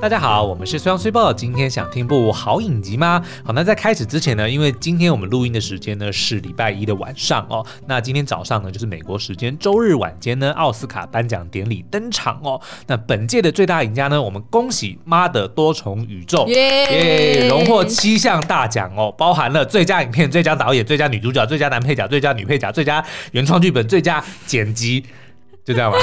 大家好，我们是虽阳虽报，今天想听部好影集吗？好，那在开始之前呢，因为今天我们录音的时间呢是礼拜一的晚上哦，那今天早上呢就是美国时间周日晚间呢，奥斯卡颁奖典礼登场哦。那本届的最大赢家呢，我们恭喜《妈的多重宇宙》耶，荣获七项大奖哦，包含了最佳影片、最佳导演、最佳女主角、最佳男配角、最佳女配角、最佳原创剧本、最佳剪辑。就这样吧，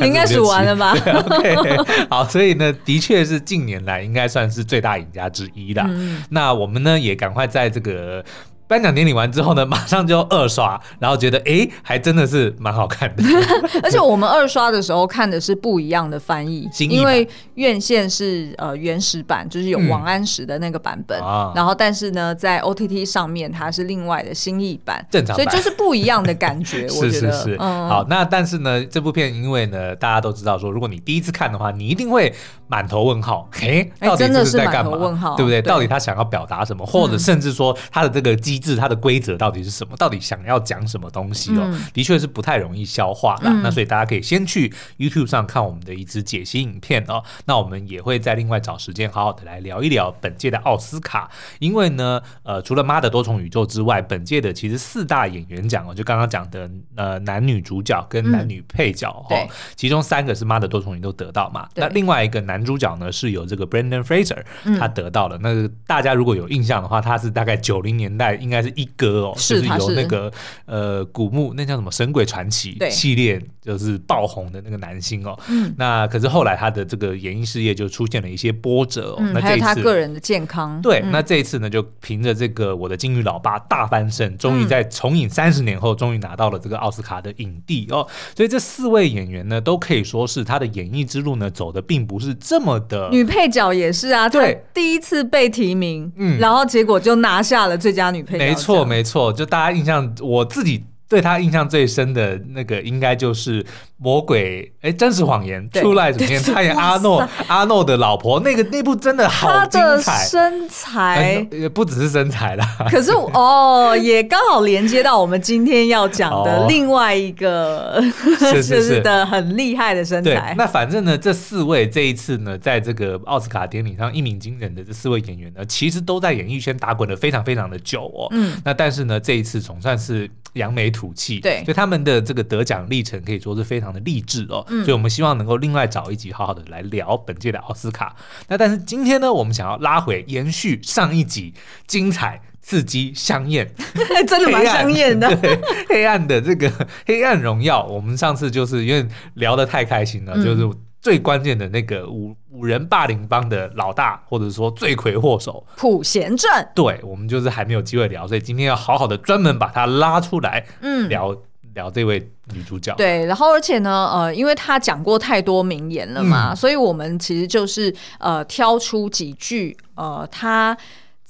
应该数完了吧？OK，好，所以呢，的确是近年来应该算是最大赢家之一的。嗯、那我们呢，也赶快在这个。颁奖典礼完之后呢，马上就二刷，然后觉得哎，还真的是蛮好看的。而且我们二刷的时候看的是不一样的翻译，因为院线是呃原始版，就是有王安石的那个版本。嗯、然后但是呢，在 OTT 上面它是另外的新译版，正常版，所以就是不一样的感觉。我觉得是是是。嗯、好，那但是呢，这部片因为呢，大家都知道说，如果你第一次看的话，你一定会满头问号。嘿，到底是在干嘛？问号，对不对？对，到底他想要表达什么？或者甚至说他的这个机制，它的规则到底是什么？到底想要讲什么东西哦？嗯、的确是不太容易消化啦。嗯、那所以大家可以先去 YouTube 上看我们的一支解析影片哦。那我们也会再另外找时间好好的来聊一聊本届的奥斯卡。因为呢，呃，除了《妈的多重宇宙》之外，本届的其实四大演员奖哦，就刚刚讲的呃男女主角跟男女配角哦，嗯、其中三个是《妈的多重宇宙》得到嘛。那另外一个男主角呢是由这个 Brandon Fraser，他得到了。嗯、那大家如果有印象的话，他是大概九零年代应该是一。哥哦，是就是有那个呃古墓，那叫什么《神鬼传奇》系列，就是爆红的那个男星哦。嗯，那可是后来他的这个演艺事业就出现了一些波折哦。嗯、那这一次还有他个人的健康，对，嗯、那这一次呢，就凭着这个我的金鱼老爸大翻身，终于在重影三十年后，终于拿到了这个奥斯卡的影帝哦。所以这四位演员呢，都可以说是他的演艺之路呢走的并不是这么的。女配角也是啊，对，第一次被提名，嗯，然后结果就拿下了最佳女配角，没错。没错，就大家印象，我自己对他印象最深的那个，应该就是。魔鬼哎，真实谎言出来怎么样？他演阿诺阿诺的老婆，那个那部真的好精彩，身材也不只是身材啦。可是 哦，也刚好连接到我们今天要讲的另外一个，是是 是的，很厉害的身材。那反正呢，这四位这一次呢，在这个奥斯卡典礼上一鸣惊人的这四位演员呢，其实都在演艺圈打滚的非常非常的久哦。嗯，那但是呢，这一次总算是扬眉吐气，对，所以他们的这个得奖历程可以说是非常。的励志哦，所以我们希望能够另外找一集好好的来聊本届的奥斯卡。那但是今天呢，我们想要拉回延续上一集精彩、刺激、香艳，真的蛮香艳的。黑暗的这个黑暗荣耀，我们上次就是因为聊得太开心了，嗯、就是最关键的那个五五人霸凌帮的老大，或者说罪魁祸首普贤正。对，我们就是还没有机会聊，所以今天要好好的专门把他拉出来，嗯，聊。聊这位女主角，对，然后而且呢，呃，因为她讲过太多名言了嘛，嗯、所以我们其实就是呃挑出几句，呃，她。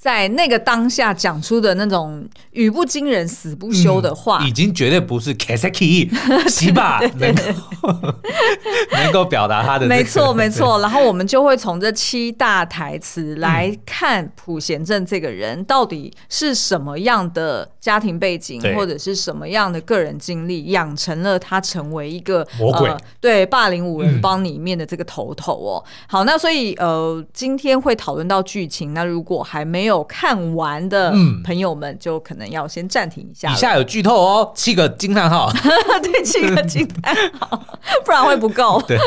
在那个当下讲出的那种语不惊人死不休的话，嗯、已经绝对不是 Kasaki 西吧能够 能够表达他的、这个。没错 没错，然后我们就会从这七大台词来看朴贤正这个人到底是什么样的家庭背景，或者是什么样的个人经历，养成了他成为一个魔鬼。呃、对霸凌五人帮里面的这个头头哦。嗯、好，那所以呃，今天会讨论到剧情，那如果还没有。有看完的朋友们，就可能要先暂停一下。以下有剧透哦，七个惊叹号，对，七个惊叹号，不然会不够。对，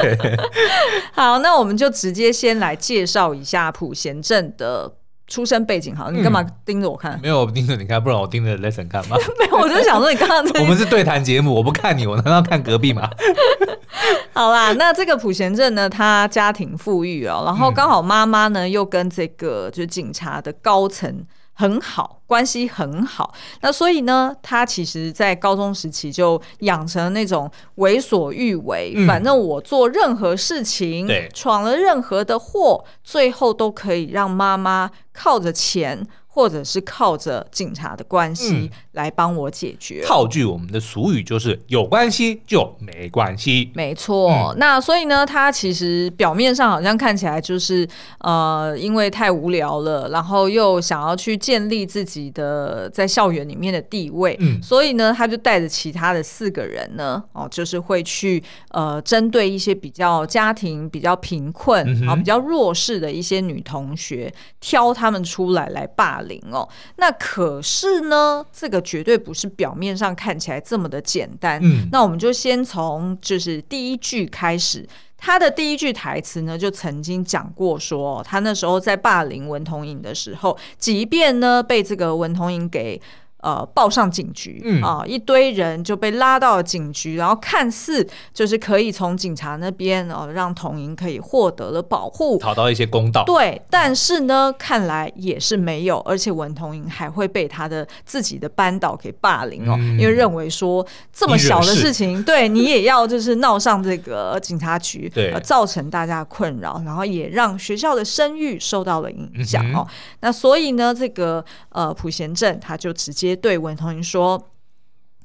好，那我们就直接先来介绍一下普贤镇的出生背景。好，你干嘛盯着我看？没有，我盯着你看，不然我盯着 Lesson 看吗？没有，我就想说你刚刚我们是对谈节目，我不看你，我难道看隔壁吗？好啦，那这个普贤镇呢，他家庭富裕哦，然后刚好妈妈呢又跟这个就是警察的高层很好，关系很好，那所以呢，他其实在高中时期就养成那种为所欲为，嗯、反正我做任何事情，对，闯了任何的祸，最后都可以让妈妈靠着钱。或者是靠着警察的关系来帮我解决。嗯、套句我们的俗语就是有关系就没关系，没错。嗯、那所以呢，他其实表面上好像看起来就是呃，因为太无聊了，然后又想要去建立自己的在校园里面的地位，嗯、所以呢，他就带着其他的四个人呢，哦，就是会去呃，针对一些比较家庭比较贫困啊、嗯、比较弱势的一些女同学，挑他们出来来霸凌。哦，那可是呢，这个绝对不是表面上看起来这么的简单。嗯，那我们就先从就是第一句开始，他的第一句台词呢，就曾经讲过说，他那时候在霸凌文同影的时候，即便呢被这个文同影给。呃，报上警局，嗯啊，一堆人就被拉到了警局，然后看似就是可以从警察那边哦，让童莹可以获得了保护，讨到一些公道。对，但是呢，看来也是没有，而且文童莹还会被他的自己的班导给霸凌哦，嗯、因为认为说这么小的事情，你对你也要就是闹上这个 警察局，对、呃，造成大家的困扰，然后也让学校的声誉受到了影响哦。那所以呢，这个呃普贤镇他就直接。对文同云说：“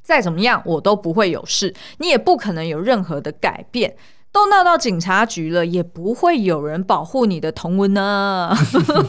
再怎么样，我都不会有事，你也不可能有任何的改变。都闹到警察局了，也不会有人保护你的同文呢。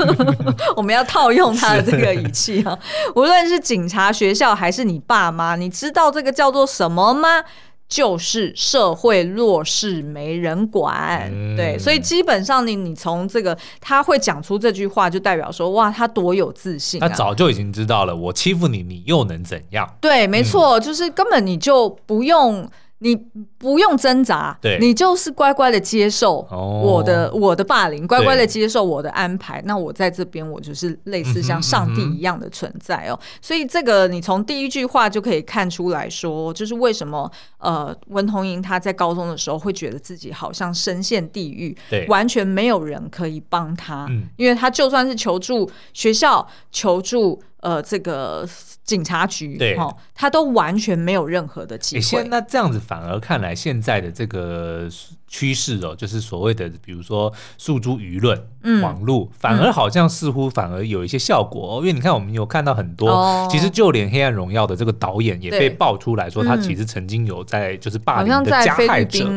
我们要套用他的这个语气啊，无论是警察、学校，还是你爸妈，你知道这个叫做什么吗？”就是社会弱势没人管，嗯、对，所以基本上你你从这个他会讲出这句话，就代表说哇，他多有自信、啊。他早就已经知道了，我欺负你，你又能怎样？对，没错，嗯、就是根本你就不用。你不用挣扎，对你就是乖乖的接受我的、哦、我的霸凌，乖乖的接受我的安排。那我在这边，我就是类似像上帝一样的存在哦。嗯哼嗯哼，所以这个你从第一句话就可以看出来说，就是为什么呃文同珢他在高中的时候会觉得自己好像深陷地狱，对，完全没有人可以帮他，嗯、因为他就算是求助学校，求助呃这个。警察局，对，他都完全没有任何的机会。现那这样子反而看来，现在的这个趋势哦，就是所谓的，比如说诉诸舆论、嗯、网络，反而好像似乎反而有一些效果哦。嗯、因为你看，我们有看到很多，哦、其实就连《黑暗荣耀》的这个导演也被爆出来说，他其实曾经有在就是霸凌的加害者，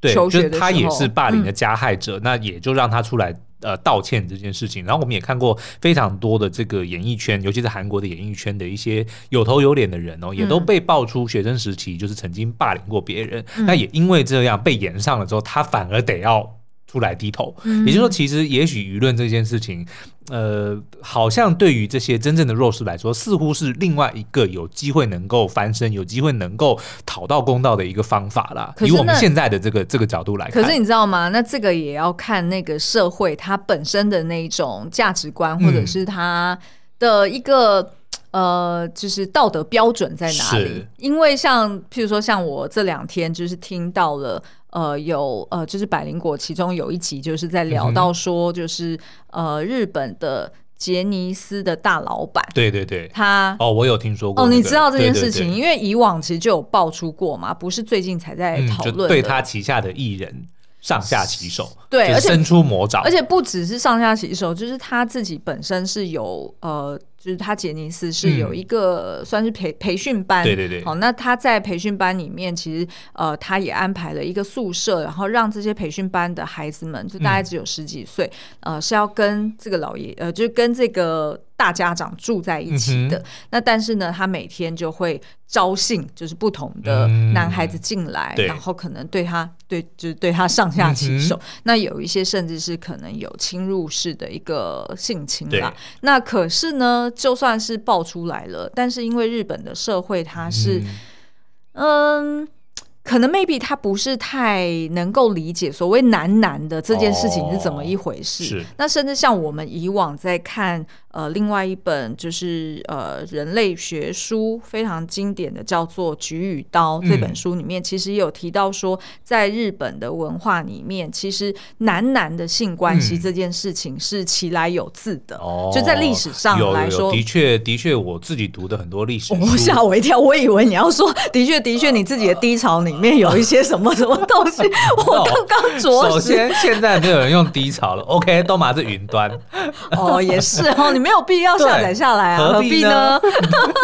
对，就是他也是霸凌的加害者，嗯、那也就让他出来。呃，道歉这件事情，然后我们也看过非常多的这个演艺圈，尤其是韩国的演艺圈的一些有头有脸的人哦，也都被爆出学生时期就是曾经霸凌过别人，嗯、那也因为这样被延上了之后，他反而得要。出来低头，也就是说，其实也许舆论这件事情，呃，好像对于这些真正的弱势来说，似乎是另外一个有机会能够翻身、有机会能够讨到公道的一个方法啦。以我们现在的这个这个角度来看，可是你知道吗？那这个也要看那个社会它本身的那一种价值观，或者是它的一个、嗯、呃，就是道德标准在哪里？因为像譬如说，像我这两天就是听到了。呃，有呃，就是百灵果，其中有一集就是在聊到说，就是、嗯、呃，日本的杰尼斯的大老板，对对对，他哦，我有听说过、那个，哦，你知道这件事情，因为以往其实就有爆出过嘛，不是最近才在讨论、嗯，对他旗下的艺人上下其手，对，而且伸出魔爪，而且不只是上下其手，就是他自己本身是有呃。就是他杰尼斯是有一个算是培培训班，对对对。好，那他在培训班里面，其实呃，他也安排了一个宿舍，然后让这些培训班的孩子们，就大概只有十几岁，呃，是要跟这个老爷，呃，就跟这个大家长住在一起的。那但是呢，他每天就会招信，就是不同的男孩子进来，然后可能对他对，就是对他上下其手。那有一些甚至是可能有侵入式的一个性侵啦。那可是呢？就算是爆出来了，但是因为日本的社会，它是，嗯。嗯可能 maybe 他不是太能够理解所谓男男的这件事情是怎么一回事。那甚至像我们以往在看呃另外一本就是呃人类学书非常经典的叫做《菊与刀》这本书里面，其实也有提到说，在日本的文化里面，其实男男的性关系这件事情是其来有自的。哦。就在历史上来说，的确的确，我自己读的很多历史书，吓我一跳，我以为你要说的确的确，你自己的低潮里。面有一些什么什么东西，我刚刚着。首先，现在没有人用低潮了。OK，都嘛是云端。哦，也是哦，你没没有必要下载下来啊，何必呢？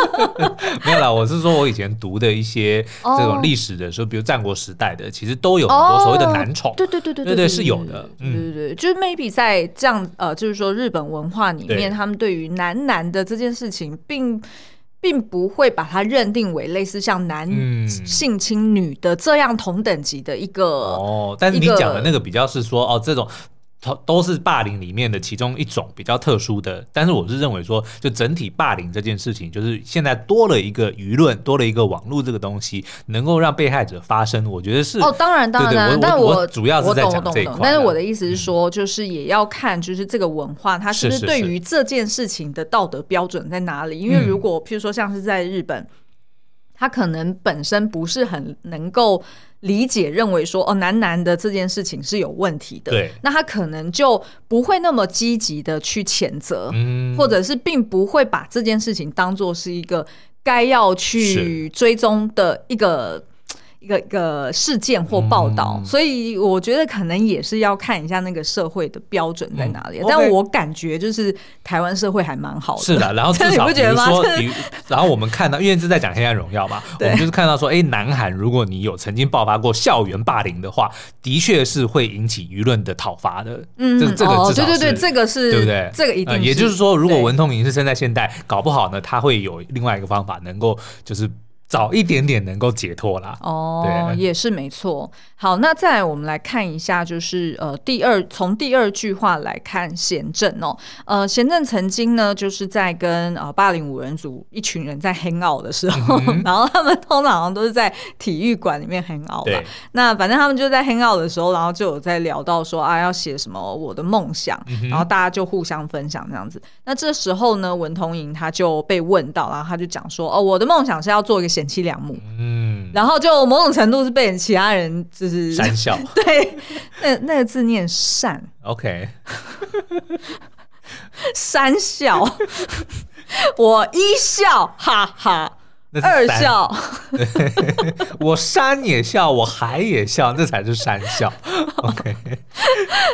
没有啦，我是说我以前读的一些这种历史的时候，比如战国时代的，其实都有很多所谓的男宠，对对对对对对是有的，对对。对，就是 maybe 在这样呃，就是说日本文化里面，他们对于男男的这件事情，并并不会把它认定为类似像男性侵女的这样同等级的一个哦，但是你讲的那个比较是说哦这种。都都是霸凌里面的其中一种比较特殊的，但是我是认为说，就整体霸凌这件事情，就是现在多了一个舆论，多了一个网络这个东西，能够让被害者发声，我觉得是哦，当然当然，对对，但我，我主要是在讲这一块。但是我的意思是说，就是也要看，就是这个文化它是不是对于这件事情的道德标准在哪里？是是是，因为如果譬如说像是在日本，他可能本身不是很能够。理解认为说哦，男男的这件事情是有问题的，对，那他可能就不会那么积极的去谴责，嗯，或者是并不会把这件事情当做是一个该要去追踪的一个。一个一个事件或报道，嗯，所以我觉得可能也是要看一下那个社会的标准在哪里。嗯但我感觉就是台湾社会还蛮好的，是的。然后至少 比如说，然后我们看到，因为是在讲《黑暗荣耀》嘛，我们就是看到说，哎，南韩如果你有曾经爆发过校园霸凌的话，的确是会引起舆论的讨伐的。嗯，这这个对对对，这个是对不对？这个一定，呃。也就是说，如果文通珢是生在现代，搞不好呢，他会有另外一个方法，能够就是。早一点点能够解脱啦。哦，也是没错。好，那再来我们来看一下，就是呃，第二从第二句话来看贤正哦，呃，贤正曾经呢，就是在跟呃霸凌五人组一群人在 hang out 的时候，嗯、然后他们通常都是在体育馆里面 hang out 嘛。那反正他们就在 hang out 的时候，然后就有在聊到说啊，要写什么我的梦想、嗯，然后大家就互相分享这样子。那这时候呢，文通莹他就被问到，然后他就讲说，哦，我的梦想是要做一个贤妻良母，嗯，然后就某种程度是被其他人就是讪笑，对，那那个字念善，OK，三笑，我一笑，哈哈，二笑，我山也笑，我海也笑，这才是三笑，OK，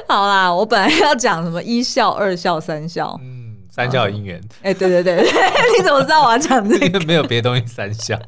好啦，我本来要讲什么一笑、二笑、三笑，嗯。三笑姻缘，哎、对对对，你怎么知道我要讲这个？没有别的东西三笑。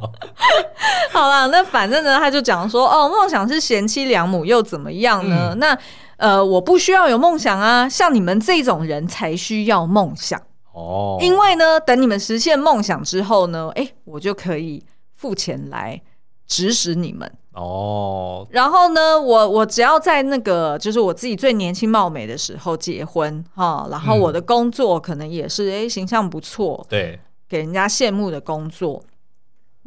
好了，那反正呢，他就讲说，哦，梦想是贤妻良母又怎么样呢？嗯、那呃，我不需要有梦想啊，像你们这种人才需要梦想哦。因为呢，等你们实现梦想之后呢，哎、欸，我就可以付钱来指使你们。哦，然后呢，我我只要在那个就是我自己最年轻貌美的时候结婚哈，然后我的工作可能也是哎、嗯、形象不错，对，给人家羡慕的工作。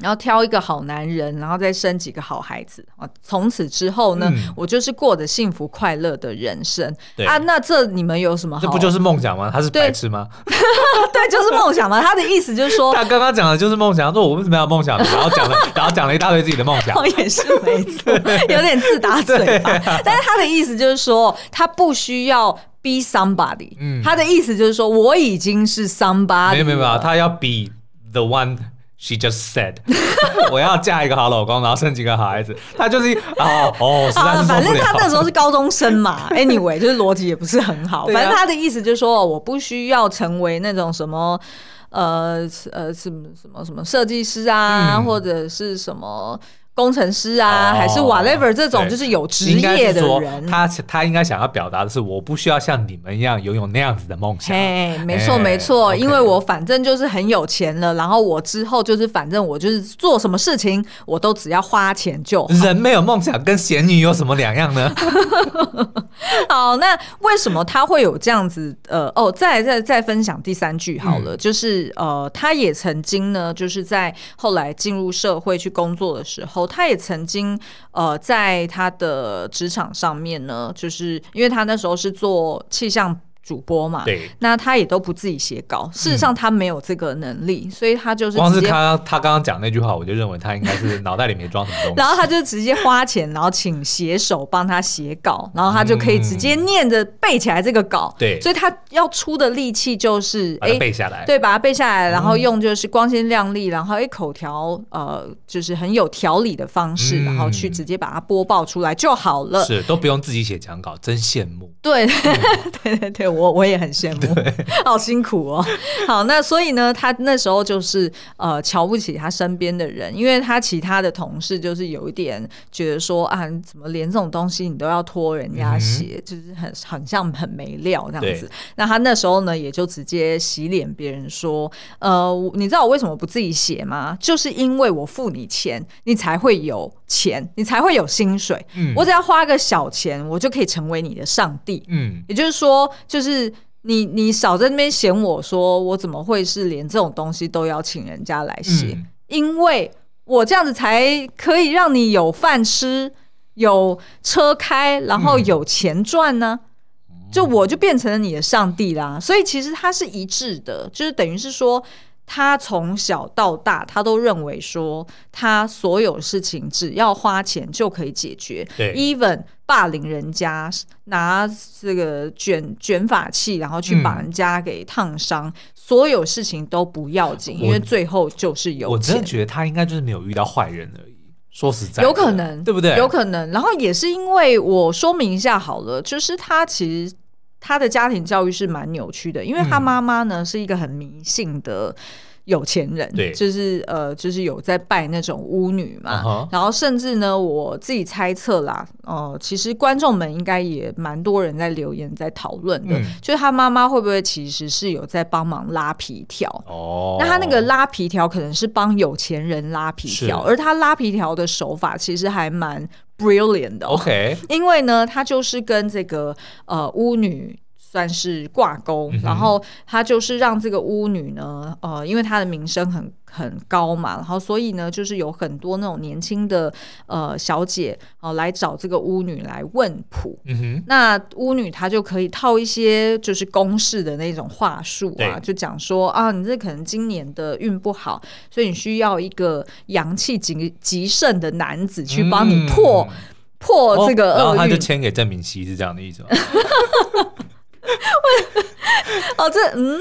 然后挑一个好男人，然后再生几个好孩子啊！从此之后呢，嗯、我就是过着幸福快乐的人生啊！那这你们有什么好？这不就是梦想吗？他是白痴吗？对，对，就是梦想嘛。他的意思就是说，他刚刚讲的就是梦想。他说我为什么要梦想？然后讲了，然后讲了一大堆自己的梦想。也是没错，有点自打嘴巴。啊、但是他的意思就是说，他不需要 be somebody。嗯，他的意思就是说，我已经是 somebody。没有没有没有，他要 be the one。She just said，我要嫁一个好老公，然后生几个好孩子。她就是哦哦，实在是。反正她那时候是高中生嘛，anyway，就是逻辑也不是很好。反正她的意思就是说，我不需要成为那种什么呃呃什么什么什么设计师啊，或者是什么。工程师啊，哦、还是 whatever 这种，就是有职业的人。他他应该想要表达的是，我不需要像你们一样拥有那样子的梦想。哎，没错没错，因为我反正就是很有钱了，然后我之后就是反正我就是做什么事情，我都只要花钱就好。人没有梦想跟咸鱼有什么两样呢？好，那为什么他会有这样子？呃，哦，再再再分享第三句好了，嗯、就是呃，他也曾经呢，就是在后来进入社会去工作的时候。他也曾经呃，在他的职场上面呢，就是因为他那时候是做气象。主播嘛，对，那他也都不自己写稿。事实上，他没有这个能力，嗯、所以他就是光是他他刚刚讲那句话，我就认为他应该是 脑袋里面装什么东西。然后他就直接花钱，然后请写手帮他写稿，然后他就可以直接念着背起来这个稿。对、嗯，所以他要出的力气就是哎背下来，对，把它背下来，然后用就是光鲜亮丽，然后哎口条呃就是很有条理的方式、嗯，然后去直接把它播报出来就好了。是，都不用自己写讲稿，真羡慕。对，对对 对。我我也很羡慕，好辛苦哦。好，那所以呢，他那时候就是呃瞧不起他身边的人，因为他其他的同事就是有一点觉得说啊，怎么连这种东西你都要拖人家写，嗯、就是很很像很没料这样子。那他那时候呢，也就直接洗脸别人说，呃，你知道我为什么不自己写吗？就是因为我付你钱，你才会有钱，你才会有薪水。嗯，我只要花个小钱，我就可以成为你的上帝。嗯，也就是说，就是你你少在那边嫌我说我怎么会是连这种东西都要请人家来写？嗯，因为我这样子才可以让你有饭吃，有车开，然后有钱赚呢。嗯，就我就变成了你的上帝啦。所以其实它是一致的，就是等于是说。他从小到大，他都认为说，他所有事情只要花钱就可以解决。对，even 霸凌人家，拿这个卷卷发器，然后去把人家给烫伤，嗯，所有事情都不要紧，因为最后就是有钱。我真的觉得他应该就是没有遇到坏人而已。说实在，有可能，对不对？有可能。然后也是因为我说明一下好了，就是他其实。他的家庭教育是蛮扭曲的，因为他妈妈呢是一个很迷信的有钱人，对，就是呃，就是有在拜那种巫女嘛。Uh-huh. 然后甚至呢，我自己猜测啦，哦、呃，其实观众们应该也蛮多人在留言在讨论的，嗯、就是他妈妈会不会其实是有在帮忙拉皮条？哦，那他那个拉皮条可能是帮有钱人拉皮条，而他拉皮条的手法其实还蛮。Brilliant 的，OK，因为呢，他就是跟这个呃巫女算是挂钩，嗯，然后他就是让这个巫女呢，呃，因为她的名声很很高嘛，然后所以呢，就是有很多那种年轻的呃小姐哦、呃、来找这个巫女来问卜，嗯哼，那巫女她就可以套一些就是公式的那种话术啊，就讲说啊，你这可能今年的运不好，所以你需要一个阳气极极盛的男子去帮你破、嗯、破这个厄运，然后他就签给郑明熙，是这样的意思吗？哦，这嗯，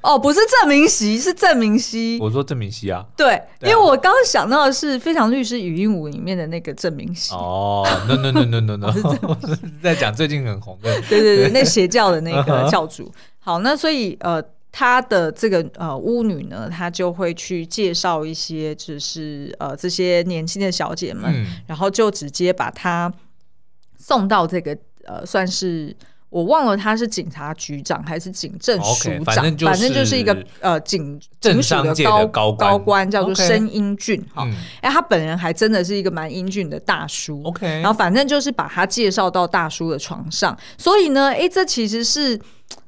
哦，不是郑明熙，是郑明熙。我说郑明熙啊，对，对啊，因为我刚刚想到的是《非常律师禹英禑》里面的那个郑明熙。哦，no no no no no no，我是 在讲最近很红的，对对对，那邪教的那个 教主。好，那所以呃，他的这个呃巫女呢，她就会去介绍一些，就是呃这些年轻的小姐们，嗯，然后就直接把她送到这个呃算是。我忘了他是警察局长还是警政署长，okay, 反正就是，反正就是一个呃警警署的高高官，高官叫做申英俊哈。哎、他本人还真的是一个蛮英俊的大叔。OK，然后反正就是把他介绍到大叔的床上，所以呢，哎，这其实是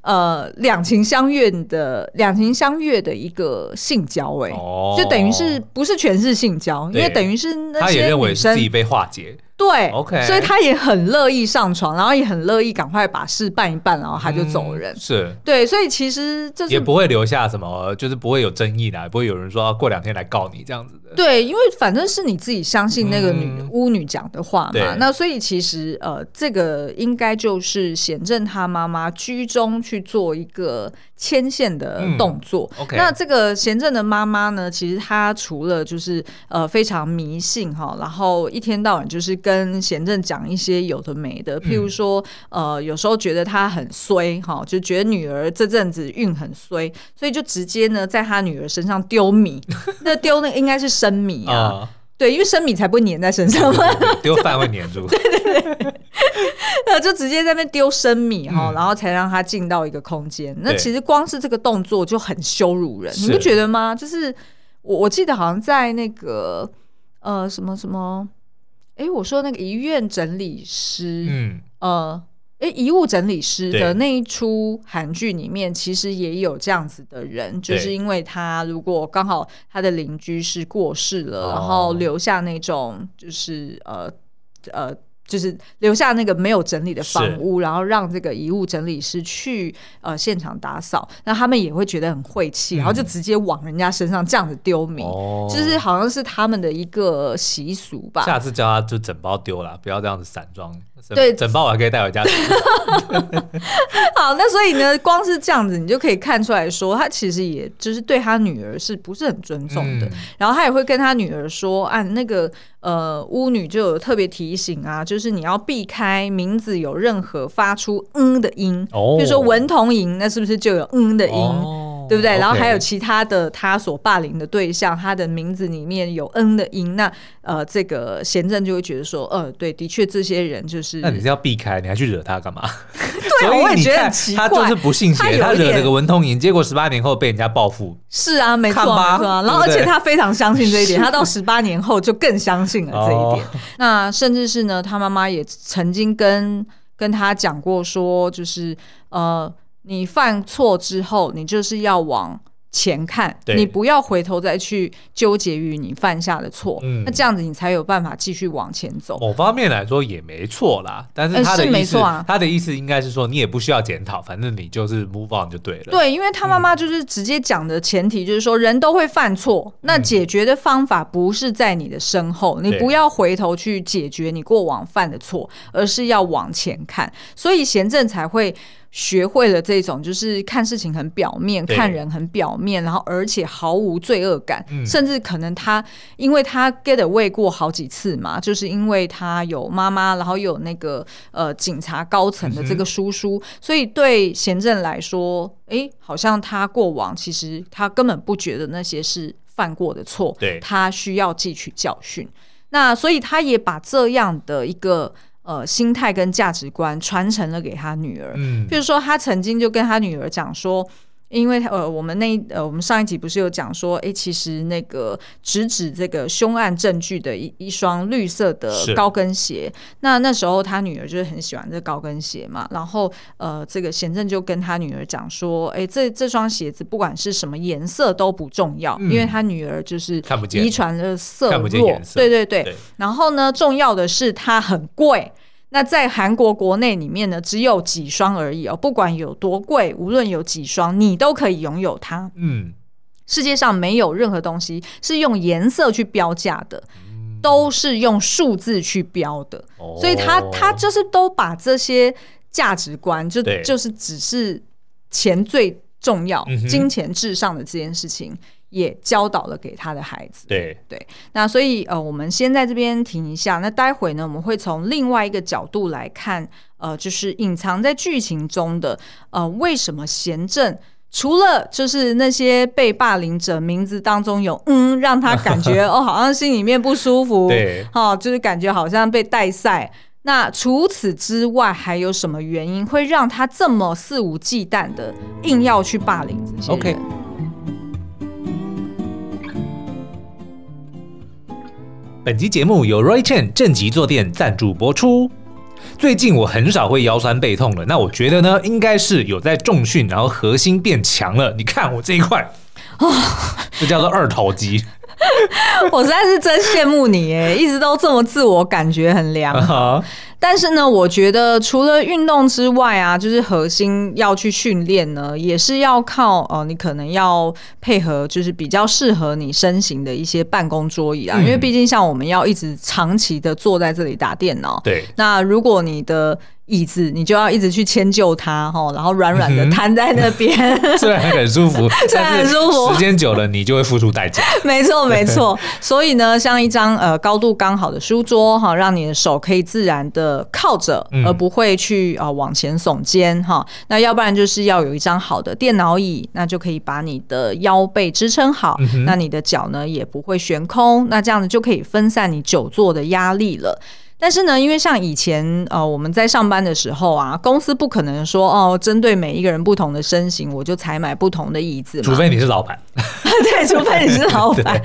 呃两情相悦的两情相悦的一个性交，哎、哦，就等于是不是全是性交，因为等于是那些女生他也认为是自己被化解。对，OK，所以他也很乐意上床，然后也很乐意赶快把事办一办，然后他就走人。嗯、是。对，所以其实就是也不会留下什么，就是不会有争议的，不会有人说过两天来告你这样子的。对，因为反正是你自己相信那个女、嗯、巫女讲的话嘛，那所以其实呃，这个应该就是贤正他妈妈居中去做一个牵线的动作。嗯、OK，那这个贤正的妈妈呢，其实她除了就是呃非常迷信哈，然后一天到晚就是跟跟贤正讲一些有的没的，譬如说，嗯、呃，有时候觉得他很衰哈，就觉得女儿这阵子运很衰，所以就直接呢在他女儿身上丢米，那丢那应该是生米啊，啊，对，因为生米才不会粘在身上嘛，丢饭会粘住，对对对，那就直接在那边丢生米哈、嗯，然后才让他进到一个空间。那其实光是这个动作就很羞辱人，你不觉得吗？就是我我记得好像在那个呃什么什么。哎，我说那个遗愿整理师，嗯，呃，哎，遗物整理师的那一出韩剧里面，其实也有这样子的人，就是因为他如果刚好他的邻居是过世了，然后留下那种就是呃呃。就是留下那个没有整理的房屋，然后让这个遗物整理师去呃现场打扫，那他们也会觉得很晦气，然后就直接往人家身上这样子丢米，嗯，就是好像是他们的一个习俗吧。下次叫他就整包丢了，不要这样子散装。对，整包我还可以带回家。好，那所以呢，光是这样子，你就可以看出来说，他其实也就是对他女儿是不是很尊重的。嗯、然后他也会跟他女儿说，啊，那个呃，巫女就有特别提醒啊，就是你要避开名字有任何发出“嗯”的音，哦，比如说文童莹，那是不是就有“嗯”的音？哦对不对然后还有其他的他所霸凌的对象，他的名字里面有 “n” 的音，那呃，这个贤正就会觉得说，呃，对，的确这些人就是。那你是要避开，你还去惹他干嘛？对，我也觉得很奇怪。他就是不信邪，他，他惹这个文通莹，结果十八年后被人家报复。是啊，没错，没错。然后，而且他非常相信这一点，他到十八年后就更相信了这一点。那甚至是呢，他妈妈也曾经跟跟他讲过说，就是呃。你犯错之后，你就是要往前看，你不要回头再去纠结于你犯下的错，嗯，那这样子你才有办法继续往前走。某方面来说也没错啦，但是他的意思，呃啊、他的意思应该是说，你也不需要检讨，反正你就是 move on 就对了。对，因为他妈妈就是直接讲的前提就是说，人都会犯错，嗯，那解决的方法不是在你的身后，你不要回头去解决你过往犯的错，而是要往前看，所以贤正才会。学会了这种，就是看事情很表面，看人很表面，然后而且毫无罪恶感，嗯，甚至可能他因为他 get away 过好几次嘛，就是因为他有妈妈，然后有那个呃警察高层的这个叔叔，嗯，所以对贤正来说，哎，好像他过往其实他根本不觉得那些是犯过的错，对，他需要汲取教训，那所以他也把这样的一个。呃，心态跟价值观传承了给他女儿。嗯，比如说，他曾经就跟他女儿讲说。因为呃，我们那呃，我们上一集不是有讲说，哎，其实那个直指这个凶案证据的一一双绿色的高跟鞋，那那时候他女儿就是很喜欢这高跟鞋嘛，然后呃，这个贤正就跟他女儿讲说，哎，这这双鞋子不管是什么颜色都不重要，嗯、因为他女儿就是遗传了色弱，对对对，对，然后呢，重要的是它很贵。那在韩国国内里面呢，只有几双而已哦。不管有多贵，无论有几双，你都可以拥有它。嗯，世界上没有任何东西是用颜色去标价的，都是用数字去标的。哦，所以他他就是都把这些价值观，就就是只是钱最重要，金钱至上的这件事情。也教导了给他的孩子。对对，那所以呃，我们先在这边停一下。那待会呢，我们会从另外一个角度来看，呃，就是隐藏在剧情中的呃，为什么贤正除了就是那些被霸凌者名字当中有嗯，让他感觉 哦，好像心里面不舒服，对，好、哦，就是感觉好像被带赛。那除此之外，还有什么原因会让他这么肆无忌惮的硬要去霸凌这些人？Okay. 本集节目由 Roy Chen 正极坐垫赞助播出。最近我很少会腰酸背痛了，那我觉得呢，应该是有在重训，然后核心变强了。你看我这一块，哦，这叫做二头肌。我实在是真羡慕你哎，一直都这么自我感觉很良好。Uh -huh. 但是呢，我觉得除了运动之外啊，就是核心要去训练呢，也是要靠哦、呃，你可能要配合，就是比较适合你身形的一些办公桌椅啊，嗯、因为毕竟像我们要一直长期的坐在这里打电脑，对，那如果你的椅子你就要一直去迁就它哈，然后软软的瘫在那边，嗯、虽然很舒服，虽然很舒服，时间久了你就会付出代价。没 错没错，所以呢，像一张呃高度刚好的书桌哈，让你的手可以自然的靠着，而不会去啊、呃、往前耸肩哈。那要不然就是要有一张好的电脑椅，那就可以把你的腰背支撑好，嗯、那你的脚呢也不会悬空，那这样子就可以分散你久坐的压力了。但是呢，因为像以前呃我们在上班的时候啊，公司不可能说哦，针对每一个人不同的身形，我就采买不同的椅子。除非你是老板。对，除非你是老板。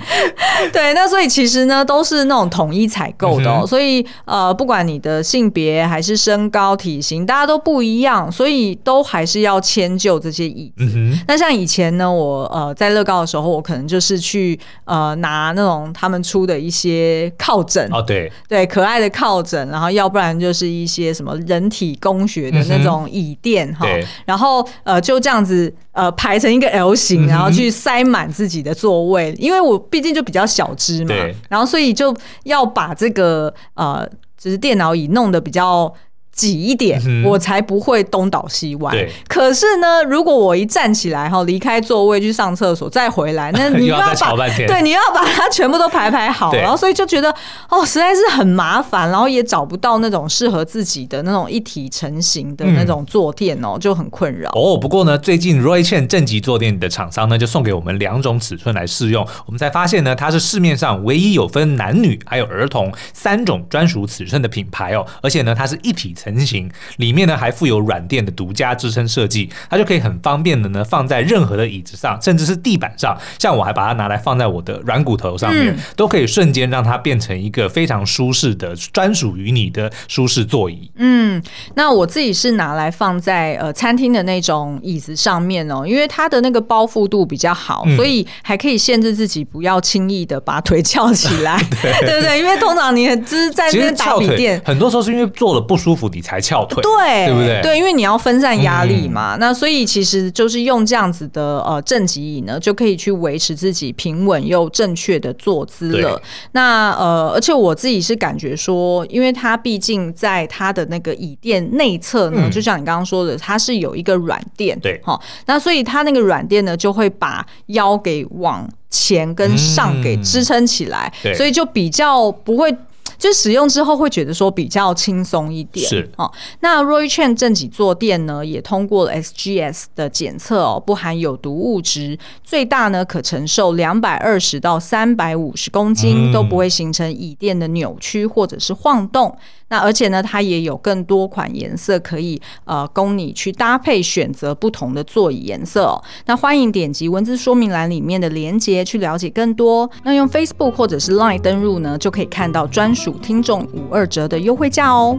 对，对，那所以其实呢，都是那种统一采购的哦。嗯、所以呃，不管你的性别还是身高体型，大家都不一样，所以都还是要迁就这些椅子。嗯、那像以前呢，我呃在乐高的时候，我可能就是去呃拿那种他们出的一些靠枕哦，对对，可爱的靠。靠枕，然后要不然就是一些什么人体工学的那种椅垫哈、嗯，然后呃就这样子呃排成一个 L 型，然后去塞满自己的座位，因为我毕竟就比较小只嘛，然后所以就要把这个呃就是电脑椅弄得比较挤一点，嗯、我才不会东倒西歪。对，可是呢，如果我一站起来哈，离开座位去上厕所，再回来，那 你要把要对，你要把它全部都排排好，然后所以就觉得哦，实在是很麻烦，然后也找不到那种适合自己的那种一体成型的那种坐垫哦，嗯、就很困扰。哦，不过呢，最近 Roy Chen 正极坐垫的厂商呢，就送给我们两种尺寸来试用，我们才发现呢，它是市面上唯一有分男女还有儿童三种专属尺寸的品牌哦，而且呢，它是一体成型。里面呢还附有软垫的独家支撑设计，它就可以很方便的呢放在任何的椅子上，甚至是地板上。像我还把它拿来放在我的软骨头上面，嗯、都可以瞬间让它变成一个非常舒适的专属于你的舒适座椅。嗯，那我自己是拿来放在呃餐厅的那种椅子上面哦，因为它的那个包覆度比较好，嗯、所以还可以限制自己不要轻易的把腿翘起来，对，对不对？因为通常你就是在那边打笔电，很多时候是因为坐了不舒服你才翘腿。对，对不对？对，因为你要分散压力嘛，嗯、那所以其实就是用这样子的呃正极椅呢，就可以去维持自己平稳又正确的坐姿了。那呃，而且我自己是感觉说，因为它毕竟在它的那个椅垫内侧呢，嗯、就像你刚刚说的，它是有一个软垫，对，好，那所以它那个软垫呢，就会把腰给往前跟上给支撑起来，嗯、所以就比较不会。就使用之后会觉得说比较轻松一点，是哦。那 Roy Chen 正脊坐垫呢，也通过了 SGS 的检测哦，不含有毒物质，最大呢可承受两百二十到三百五十公斤，都不会形成椅垫的扭曲或者是晃动。那而且呢，它也有更多款颜色可以呃供你去搭配选择不同的座椅颜色哦。那欢迎点击文字说明栏里面的链接去了解更多。那用 Facebook 或者是 Line 登入呢，就可以看到专属听众五二折的优惠价哦。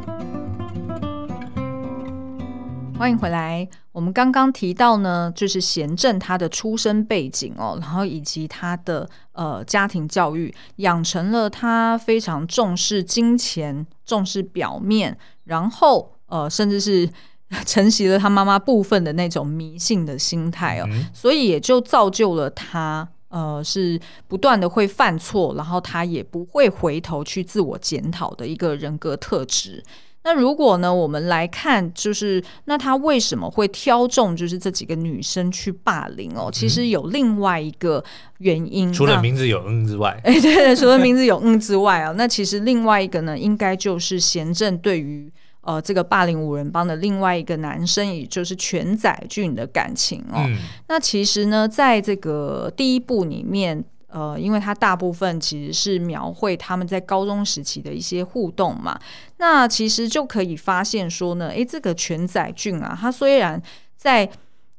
欢迎回来。我们刚刚提到呢，就是贤正他的出生背景哦，然后以及他的呃家庭教育，养成了他非常重视金钱、重视表面，然后呃甚至是 承袭了他妈妈部分的那种迷信的心态哦，所以也就造就了他呃是不断的会犯错，然后他也不会回头去自我检讨的一个人格特质。那如果呢，我们来看，就是那他为什么会挑中就是这几个女生去霸凌哦？其实有另外一个原因，除了名字有“嗯”之外，哎，对对，除了名字有“嗯”之外啊，那其实另外一个呢，应该就是贤正对于呃这个霸凌五人帮的另外一个男生，也就是全宰俊的感情哦。嗯、那其实呢，在这个第一部里面。呃，因为它大部分其实是描绘他们在高中时期的一些互动嘛，那其实就可以发现说呢，诶，这个全宰俊啊，他虽然在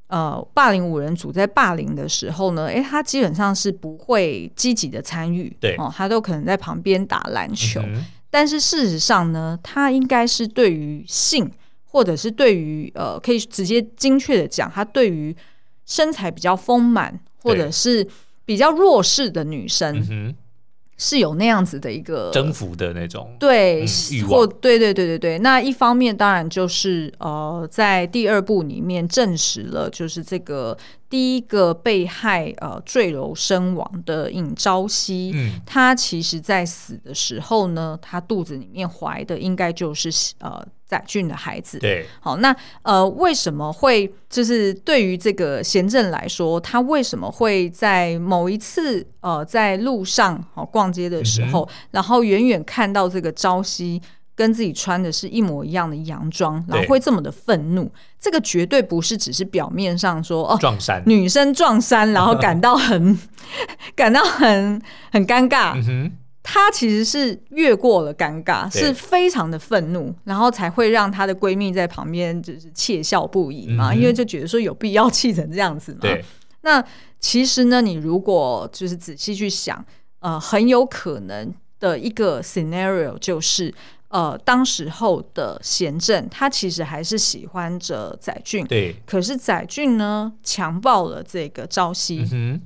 呃霸凌五人组在霸凌的时候呢，诶，他基本上是不会积极的参与，对哦，他都可能在旁边打篮球，嗯、但是事实上呢，他应该是对于性，或者是对于呃，可以直接精确的讲，他对于身材比较丰满，或者是。比较弱势的女生，嗯、是有那样子的一个征服的那种对欲望，对对对对对。那一方面当然就是呃，在第二部里面证实了，就是这个第一个被害呃坠楼身亡的尹朝夕，嗯，她其实在死的时候呢，他肚子里面怀的应该就是呃。宰俊的孩子，对，好，那呃，为什么会就是对于这个贤正来说，他为什么会在某一次呃在路上哦逛街的时候，嗯、然后远远看到这个朝夕跟自己穿的是一模一样的洋装，然后会这么的愤怒？对这个绝对不是只是表面上说哦，撞衫。女生撞衫，然后感到很 感到很很尴尬。嗯她其实是越过了尴尬，是非常的愤怒，然后才会让她的闺蜜在旁边就是窃笑不已嘛，嗯、因为就觉得说有必要气成这样子嘛。对。那其实呢，你如果就是仔细去想，呃，很有可能的一个 scenario 就是，呃，当时候的贤正他其实还是喜欢着宰俊，对，可是宰俊呢强暴了这个朝夕。嗯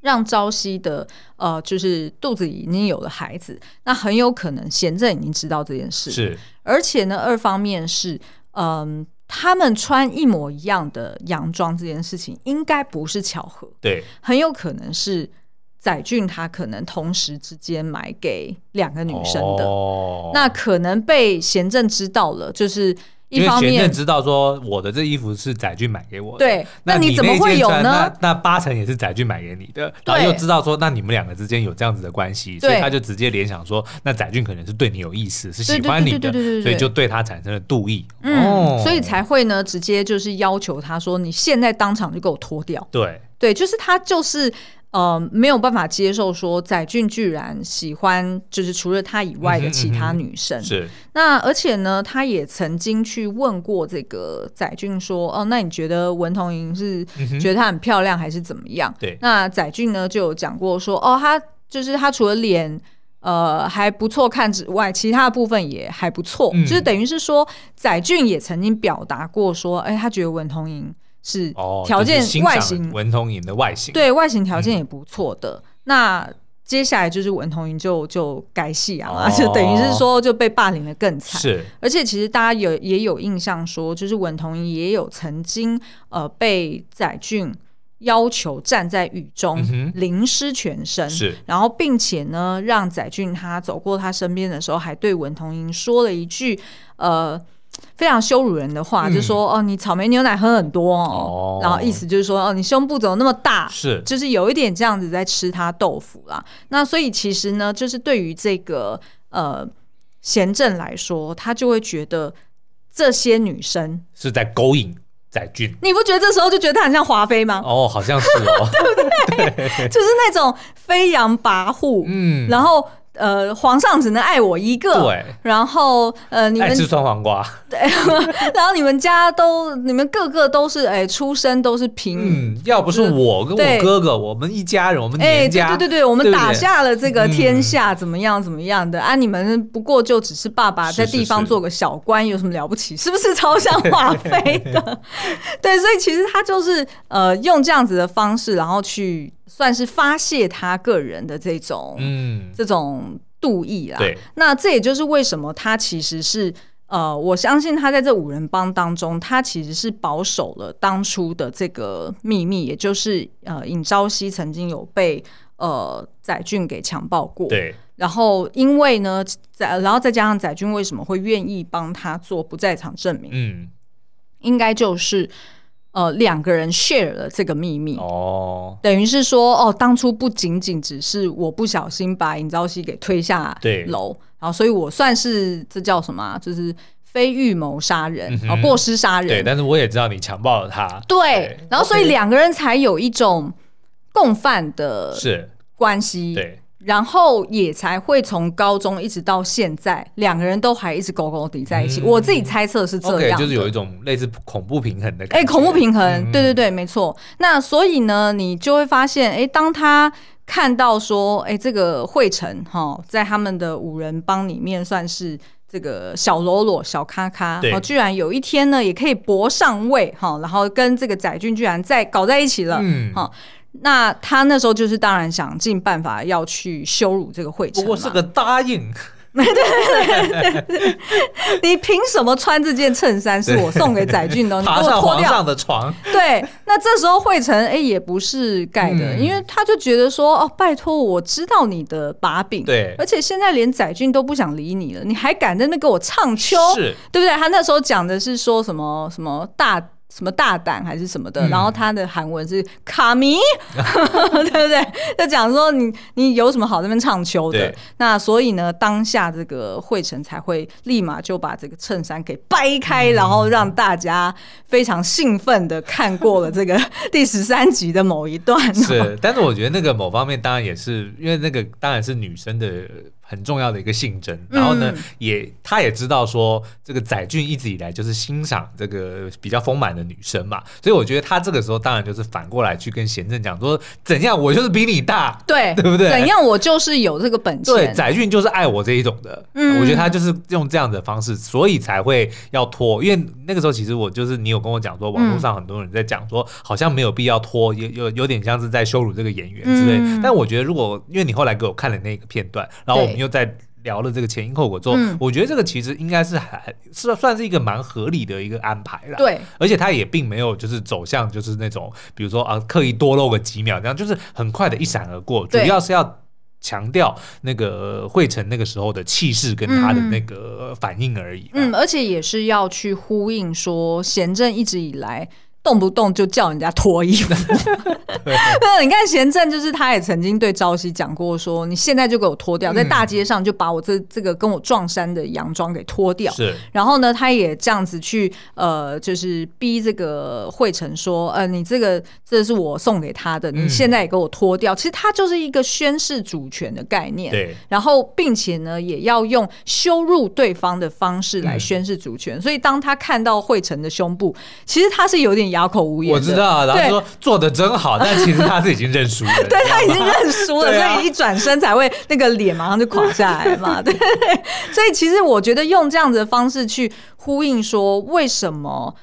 让朝夕的呃，就是肚子里已经有了孩子，那很有可能贤正已经知道这件事。是，而且呢，二方面是，嗯、呃，他们穿一模一样的洋装这件事情，应该不是巧合。对，很有可能是载俊他可能同时之间买给两个女生的，哦、那可能被贤正知道了，就是。一方面，因为前知道说我的这衣服是载俊买给我的，对，那你怎么会有呢？那，那八成也是载俊买给你的，然后又知道说，那你们两个之间有这样子的关系，所以他就直接联想说，那载俊可能是对你有意思，是喜欢你的，所以就对他产生了妒意，嗯，哦、所以才会呢，直接就是要求他说，你现在当场就给我脱掉，对，对，就是他就是。呃，没有办法接受说载俊居然喜欢，就是除了他以外的其他女生。嗯嗯嗯、是。那而且呢，他也曾经去问过这个载俊说：“哦，那你觉得文同莹是觉得她很漂亮，还是怎么样？”对、嗯。那载俊呢就有讲过说：“哦，他就是他除了脸呃还不错看之外，其他的部分也还不错。嗯、就是等于是说，载俊也曾经表达过说：哎，他觉得文同珢。”是条件外形，文同珢的外形对外形条件也不错的。嗯、那接下来就是文同珢就就改戏啊，哦、就等于是说就被霸凌的更惨。是，而且其实大家有也有印象说，就是文同珢也有曾经呃被载俊要求站在雨中淋湿全身，然后并且呢让载俊他走过他身边的时候，还对文同珢说了一句呃。非常羞辱人的话，嗯、就说哦，你草莓牛奶喝很多哦，哦然后意思就是说哦，你胸部怎么那么大？是，就是有一点这样子在吃他豆腐啦。那所以其实呢，就是对于这个呃贤正来说，他就会觉得这些女生是在勾引载俊。你不觉得这时候就觉得他很像华妃吗？哦，好像是哦，对不对？对就是那种飞扬跋扈，嗯，然后。呃，皇上只能爱我一个。对。然后，呃，你们爱吃酸黄瓜。对。然后你们家都，你们个个都是，哎，出身都是平。嗯，要不是我跟我哥哥，我们一家人，我们哎，对对对，我们打下了这个天下，怎么样怎么样的啊？你们不过就只是爸爸在地方做个小官，有什么了不起？是不是超像华妃的？对，所以其实他就是呃，用这样子的方式，然后去。算是发泄他个人的这种，嗯，这种妒意啦。对，那这也就是为什么他其实是，呃，我相信他在这五人帮当中，他其实是保守了当初的这个秘密，也就是呃，尹朝熙曾经有被呃载俊给强暴过。对，然后因为呢，载，然后再加上载俊为什么会愿意帮他做不在场证明？嗯，应该就是。呃，两个人 share 了这个秘密哦，等于是说哦，当初不仅仅只是我不小心把尹朝熙给推下楼，然后所以我算是这叫什么？就是非预谋杀人啊，过失杀人。对，但是我也知道你强暴了他。对，对然后所以两个人才有一种共犯的是关系。对。然后也才会从高中一直到现在，两个人都还一直勾勾搭在一起。嗯、我自己猜测是这样，okay, 就是有一种类似恐怖平衡的感觉。哎，恐怖平衡，嗯、对对对，没错。那所以呢，你就会发现，哎，当他看到说，哎，这个惠成哈，在他们的五人帮里面算是这个小喽啰、小咖咖，哦居然有一天呢，也可以搏上位哈，然后跟这个载俊居然在搞在一起了，嗯，哈。那他那时候就是当然想尽办法要去羞辱这个惠成，不过是个答应。对对对对，你凭什么穿这件衬衫是我送给载俊的？你给我脱掉。上的床。对，那这时候惠成哎也不是盖的，嗯、因为他就觉得说哦，拜托，我知道你的把柄，对，而且现在连载俊都不想理你了，你还敢在那给我唱秋，是对不对？他那时候讲的是说什么什么大。什么大胆还是什么的，嗯、然后他的韩文是卡米，对不对？就讲说你你有什么好在那边唱秋的？那所以呢，当下这个惠成才会立马就把这个衬衫给掰开，嗯、然后让大家非常兴奋的看过了这个 第十三集的某一段。是，但是我觉得那个某方面当然也是因为那个当然是女生的。很重要的一个性征，然后呢，嗯、也他也知道说，这个载俊一直以来就是欣赏这个比较丰满的女生嘛，所以我觉得他这个时候当然就是反过来去跟贤正讲说，怎样我就是比你大，对 对不对？怎样我就是有这个本钱，对，载俊就是爱我这一种的，嗯，我觉得他就是用这样的方式，所以才会要拖，因为那个时候其实我就是你有跟我讲说，网络上很多人在讲说，好像没有必要拖，有有有点像是在羞辱这个演员之类，嗯、但我觉得如果因为你后来给我看了那个片段，然后我们。又在聊了这个前因后果之后，嗯、我觉得这个其实应该是还是算是一个蛮合理的一个安排了。对，而且他也并没有就是走向就是那种比如说啊刻意多露个几秒这样，就是很快的一闪而过，主要是要强调那个惠成那个时候的气势跟他的那个反应而已。嗯，而且也是要去呼应说贤正一直以来。动不动就叫人家脱衣服，那 你看贤正就是他也曾经对朝夕讲过说，你现在就给我脱掉，在大街上就把我这这个跟我撞衫的洋装给脱掉。是，然后呢，他也这样子去呃，就是逼这个惠成说，呃，你这个这是我送给他的，你现在也给我脱掉。其实他就是一个宣示主权的概念，对。然后并且呢，也要用羞辱对方的方式来宣示主权。所以当他看到惠成的胸部，其实他是有点哑口无言，我知道，然后说做的真好，但其实他是已经认输了，对他已经认输了，所以一转身才会那个脸马上就垮下来嘛，对，所以其实我觉得用这样子的方式去呼应说，为什么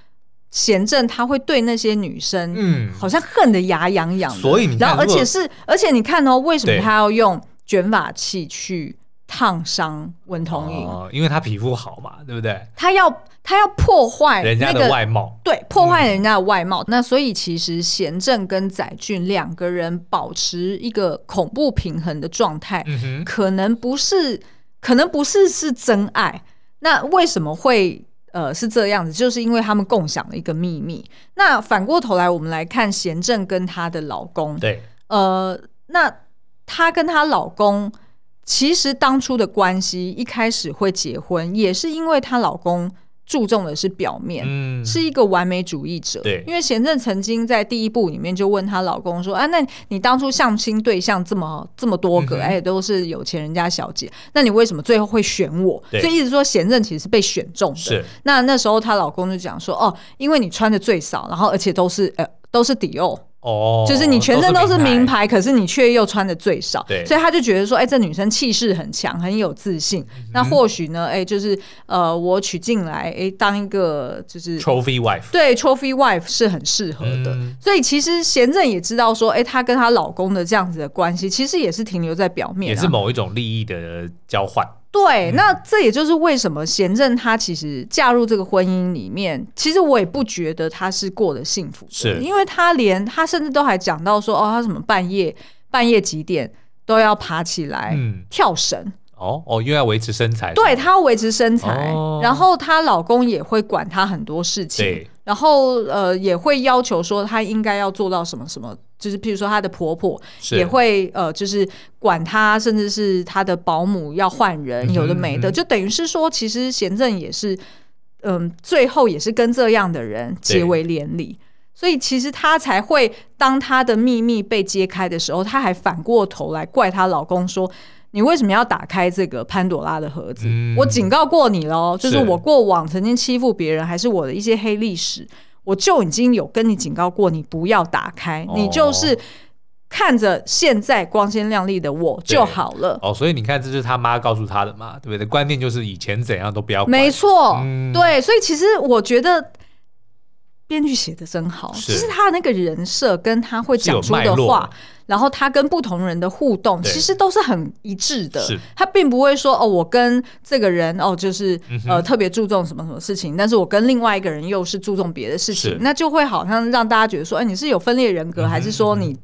贤正他会对那些女生，嗯，好像恨得牙痒痒的，所以你然后而且是，而且你看哦，为什么他要用卷发器去烫伤文同珢？哦，因为他皮肤好嘛，对不对？他要。他要破坏、那个、人家的外貌，对，破坏人家的外貌。嗯、那所以其实贤正跟载俊两个人保持一个恐怖平衡的状态，嗯、可能不是，可能不是是真爱。那为什么会呃是这样子？就是因为他们共享了一个秘密。那反过头来，我们来看贤正跟她的老公，对，呃，那她跟她老公其实当初的关系一开始会结婚，也是因为她老公。注重的是表面，嗯、是一个完美主义者。对，因为贤正曾经在第一部里面就问她老公说：“啊，那你当初相亲对象这么这么多个，而且、嗯哎、都是有钱人家小姐，那你为什么最后会选我？”所以一直说贤正其实是被选中的。是那那时候她老公就讲说：“哦，因为你穿的最少，然后而且都是呃都是迪奥。”哦，就是你全身都是名牌，可是你却又穿的最少，对，所以他就觉得说，哎，这女生气势很强，很有自信。那或许呢，哎，就是呃，我娶进来，哎，当一个就是 trophy wife，对，trophy wife 是很适合的。所以其实贤正也知道说，哎，她跟她老公的这样子的关系，其实也是停留在表面，也是某一种利益的交换。对，那这也就是为什么贤正她其实嫁入这个婚姻里面，其实我也不觉得她是过得幸福的，是因为她连她甚至都还讲到说，哦，她什么半夜半夜几点都要爬起来跳绳。嗯哦哦，又要维持身材，对，她要维持身材，哦、然后她老公也会管她很多事情，对然后呃也会要求说她应该要做到什么什么，就是譬如说她的婆婆也会呃就是管她，甚至是她的保姆要换人，有的没的，嗯、就等于是说，其实贤正也是嗯、呃，最后也是跟这样的人结为连理，所以其实她才会当她的秘密被揭开的时候，她还反过头来怪她老公说。你为什么要打开这个潘朵拉的盒子？嗯、我警告过你了，就是我过往曾经欺负别人，还是我的一些黑历史，我就已经有跟你警告过你不要打开。哦、你就是看着现在光鲜亮丽的我就好了。哦，所以你看，这就是他妈告诉他的嘛，对不对？观念就是以前怎样都不要。没错，嗯、对，所以其实我觉得。编剧写的真好，其实他的那个人设跟他会讲出的话，然后他跟不同人的互动，其实都是很一致的。他并不会说哦，我跟这个人哦，就是呃特别注重什么什么事情，但是我跟另外一个人又是注重别的事情，那就会好像让大家觉得说，哎，你是有分裂人格，还是说你？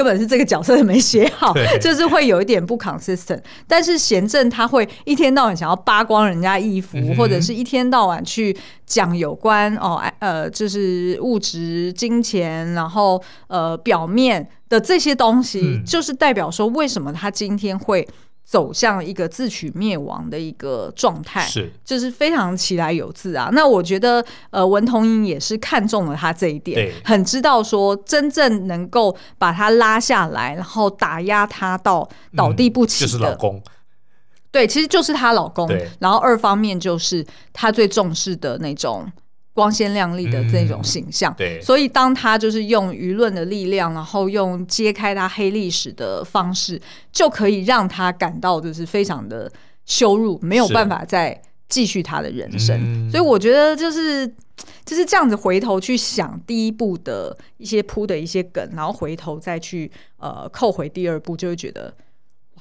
根本是这个角色没写好，就是会有一点不 consistent。但是贤正他会一天到晚想要扒光人家衣服，嗯、或者是一天到晚去讲有关哦，呃，就是物质、金钱，然后呃表面的这些东西，嗯、就是代表说为什么他今天会。走向一个自取灭亡的一个状态，是就是非常其来有自啊。那我觉得，呃，文同英也是看中了他这一点，很知道说真正能够把他拉下来，然后打压他到倒地不起的，嗯、就是老公。对，其实就是她老公。然后二方面就是她最重视的那种。光鲜亮丽的这种形象，嗯、对，所以当他就是用舆论的力量，然后用揭开他黑历史的方式，就可以让他感到就是非常的羞辱，没有办法再继续他的人生。嗯、所以我觉得就是就是这样子，回头去想第一部的一些铺的一些梗，然后回头再去呃扣回第二部，就会觉得。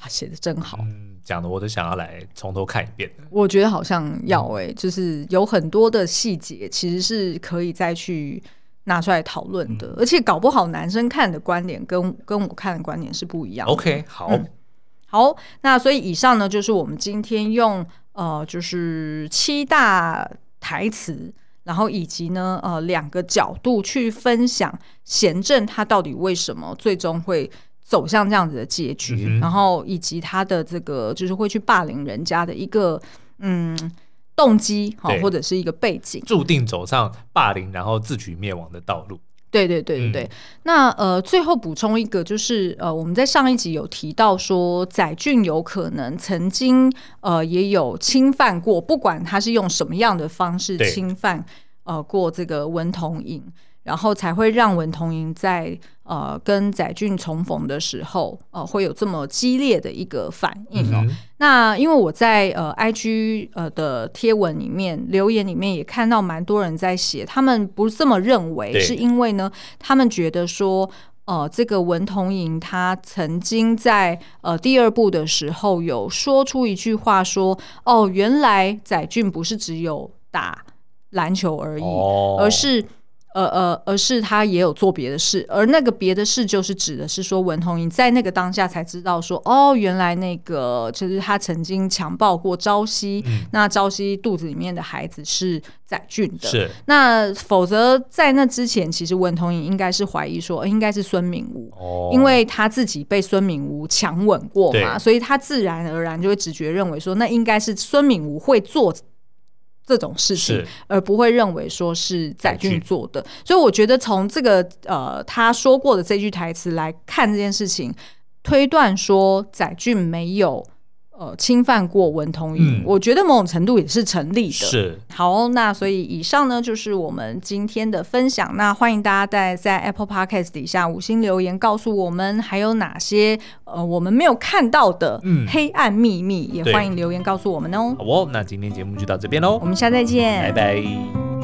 哇，写的真好。嗯，讲的我都想要来从头看一遍。我觉得好像要哎、欸，就是有很多的细节其实是可以再去拿出来讨论的，嗯、而且搞不好男生看的观点跟跟我看的观点是不一样的。OK，好。嗯好，那所以以上呢，就是我们今天用呃，就是七大台词，然后以及呢，呃，两个角度去分享贤正他到底为什么最终会走向这样子的结局，嗯、然后以及他的这个就是会去霸凌人家的一个嗯动机，好或者是一个背景，注定走上霸凌然后自取灭亡的道路。对对对对对，嗯、那呃，最后补充一个，就是呃，我们在上一集有提到说，载俊有可能曾经呃也有侵犯过，不管他是用什么样的方式侵犯呃过这个文同珢。然后才会让文同莹在呃跟载俊重逢的时候，呃会有这么激烈的一个反应哦。嗯、那因为我在呃 IG 呃的贴文里面留言里面也看到蛮多人在写，他们不是这么认为，是因为呢，他们觉得说，呃这个文同珢他曾经在呃第二部的时候有说出一句话说，哦原来载俊不是只有打篮球而已，哦、而是。呃呃，而是他也有做别的事，而那个别的事就是指的是说，文同英在那个当下才知道说，哦，原来那个就是他曾经强暴过朝夕，嗯、那朝夕肚子里面的孩子是载俊的。是，那否则在那之前，其实文同英应该是怀疑说，应该是孙敏吾，哦、因为他自己被孙敏吾强吻过嘛，所以他自然而然就会直觉认为说，那应该是孙敏吾会做。这种事情，而不会认为说是载俊做的，所以我觉得从这个呃他说过的这句台词来看这件事情，推断说载俊没有。呃，侵犯过文同珢，嗯、我觉得某种程度也是成立的。是，好，那所以以上呢就是我们今天的分享。那欢迎大家在在 Apple Podcast 底下五星留言，告诉我们还有哪些呃我们没有看到的黑暗秘密，嗯、也欢迎留言告诉我们哦。好哦，那今天节目就到这边喽，我们下次再见，拜拜。